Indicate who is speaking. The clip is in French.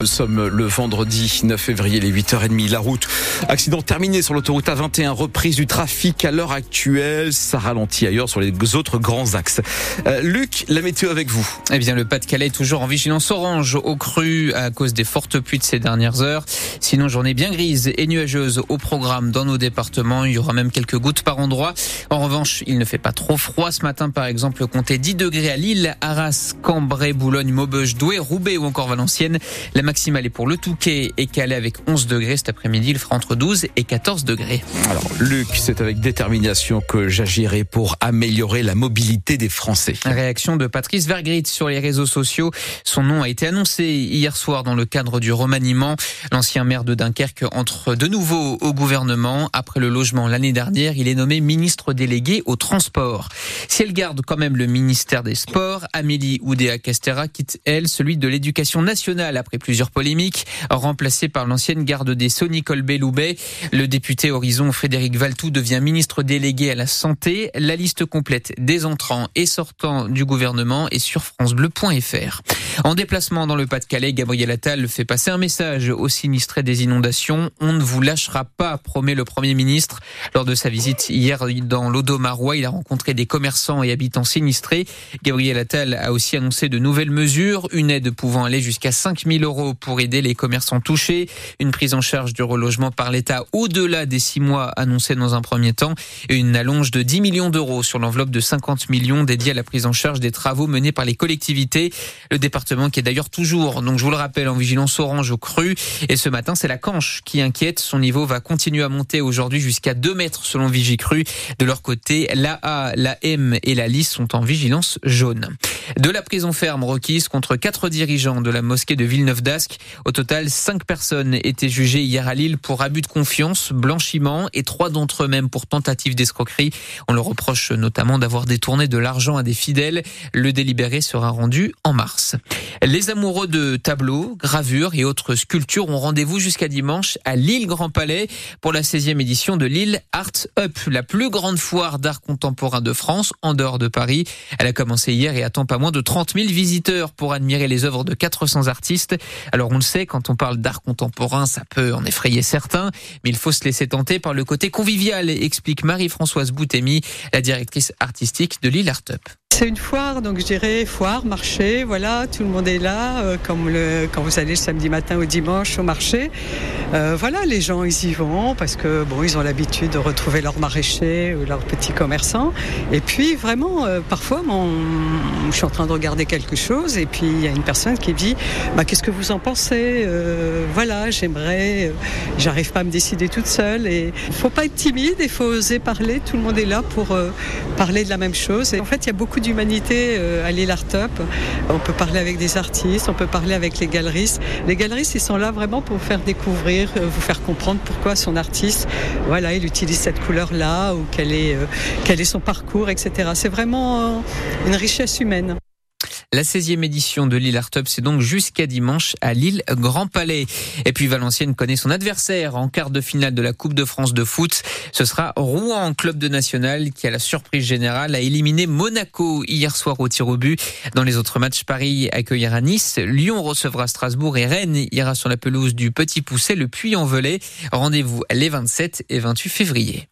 Speaker 1: Nous sommes le vendredi 9 février, les 8h30. La route, accident terminé sur l'autoroute A21, reprise du trafic à l'heure actuelle. Ça ralentit ailleurs sur les autres grands axes. Euh, Luc, la météo avec vous.
Speaker 2: Eh bien, le Pas-de-Calais est toujours en vigilance orange au cru à cause des fortes pluies de ces dernières heures. Sinon, journée bien grise et nuageuse au programme dans nos départements. Il y aura même quelques gouttes par endroit. En revanche, il ne fait pas trop froid ce matin. Par exemple, comptez 10 degrés à Lille, Arras, Cambrai, Boulogne, Maubeuge, Douai, Roubaix ou encore Valenciennes. La maximale est pour le Touquet et Calais avec 11 degrés. Cet après-midi, il fera entre 12 et 14 degrés.
Speaker 1: Alors, Luc, c'est avec détermination que j'agirai pour améliorer la mobilité des Français.
Speaker 2: Réaction de Patrice Vergrit sur les réseaux sociaux. Son nom a été annoncé hier soir dans le cadre du remaniement. L'ancien maire de Dunkerque entre de nouveau au gouvernement. Après le logement l'année dernière, il est nommé ministre délégué au transport. Si elle garde quand même le ministère des Sports, Amélie Oudéa-Castera quitte, elle, celui de l'éducation nationale après plusieurs polémiques remplacé par l'ancienne garde des Sceaux Nicole Belloubet. Le député Horizon Frédéric Valtou devient ministre délégué à la santé. La liste complète des entrants et sortants du gouvernement est sur francebleu.fr. En déplacement dans le Pas-de-Calais, Gabriel Attal fait passer un message aux sinistrés des inondations. On ne vous lâchera pas, promet le Premier ministre. Lors de sa visite hier dans l'Odomarois, il a rencontré des commerçants et habitants sinistrés. Gabriel Attal a aussi annoncé de nouvelles mesures, une aide pouvant aller jusqu'à 5 000 euros pour aider les commerçants touchés, une prise en charge du relogement par l'État au-delà des six mois annoncés dans un premier temps, et une allonge de 10 millions d'euros sur l'enveloppe de 50 millions dédiée à la prise en charge des travaux menés par les collectivités. Le département qui est d'ailleurs toujours, donc je vous le rappelle, en vigilance orange au cru. Et ce matin, c'est la Canche qui inquiète. Son niveau va continuer à monter aujourd'hui jusqu'à 2 mètres selon Vigicru. De leur côté, la A, la M et la Lys sont en vigilance jaune. De la prison ferme requise contre quatre dirigeants de la mosquée de Villeneuve d'Ascq. Au total, cinq personnes étaient jugées hier à Lille pour abus de confiance, blanchiment et trois d'entre eux même pour tentative d'escroquerie. On leur reproche notamment d'avoir détourné de l'argent à des fidèles. Le délibéré sera rendu en mars. Les amoureux de tableaux, gravures et autres sculptures ont rendez-vous jusqu'à dimanche à Lille Grand Palais pour la 16e édition de Lille Art Up, la plus grande foire d'art contemporain de France en dehors de Paris. Elle a commencé hier et attend pas moins de 30 000 visiteurs pour admirer les œuvres de 400 artistes. Alors on le sait, quand on parle d'art contemporain, ça peut en effrayer certains, mais il faut se laisser tenter par le côté convivial, explique Marie-Françoise Boutemi, la directrice artistique de Lille Art Up.
Speaker 3: C'est une foire, donc je dirais foire, marché, voilà, tout le monde est là, euh, comme le, quand vous allez le samedi matin ou dimanche au marché. Euh, voilà, les gens ils y vont parce que bon, ils ont l'habitude de retrouver leurs maraîchers ou leurs petits commerçants. Et puis vraiment, euh, parfois, mon, je suis en train de regarder quelque chose et puis il y a une personne qui dit, bah, qu'est-ce que vous en pensez? Voilà, j'aimerais, j'arrive pas à me décider toute seule. Et faut pas être timide, il faut oser parler. Tout le monde est là pour parler de la même chose. En fait, il y a beaucoup d'humanité euh, à l'île Art Up. On peut parler avec des artistes, on peut parler avec les galeristes. Les galeristes, ils sont là vraiment pour faire découvrir, euh, vous faire comprendre pourquoi son artiste, voilà, il utilise cette couleur-là ou quel est, euh, quel est son parcours, etc. C'est vraiment une richesse humaine.
Speaker 2: La 16e édition de Lille Art Up, c'est donc jusqu'à dimanche à Lille Grand Palais. Et puis Valenciennes connaît son adversaire en quart de finale de la Coupe de France de foot. Ce sera Rouen, club de national, qui a la surprise générale a éliminé Monaco hier soir au tir au but. Dans les autres matchs, Paris accueillera Nice, Lyon recevra Strasbourg et Rennes ira sur la pelouse du Petit Pousset, le Puy-en-Velay. Rendez-vous les 27 et 28 février.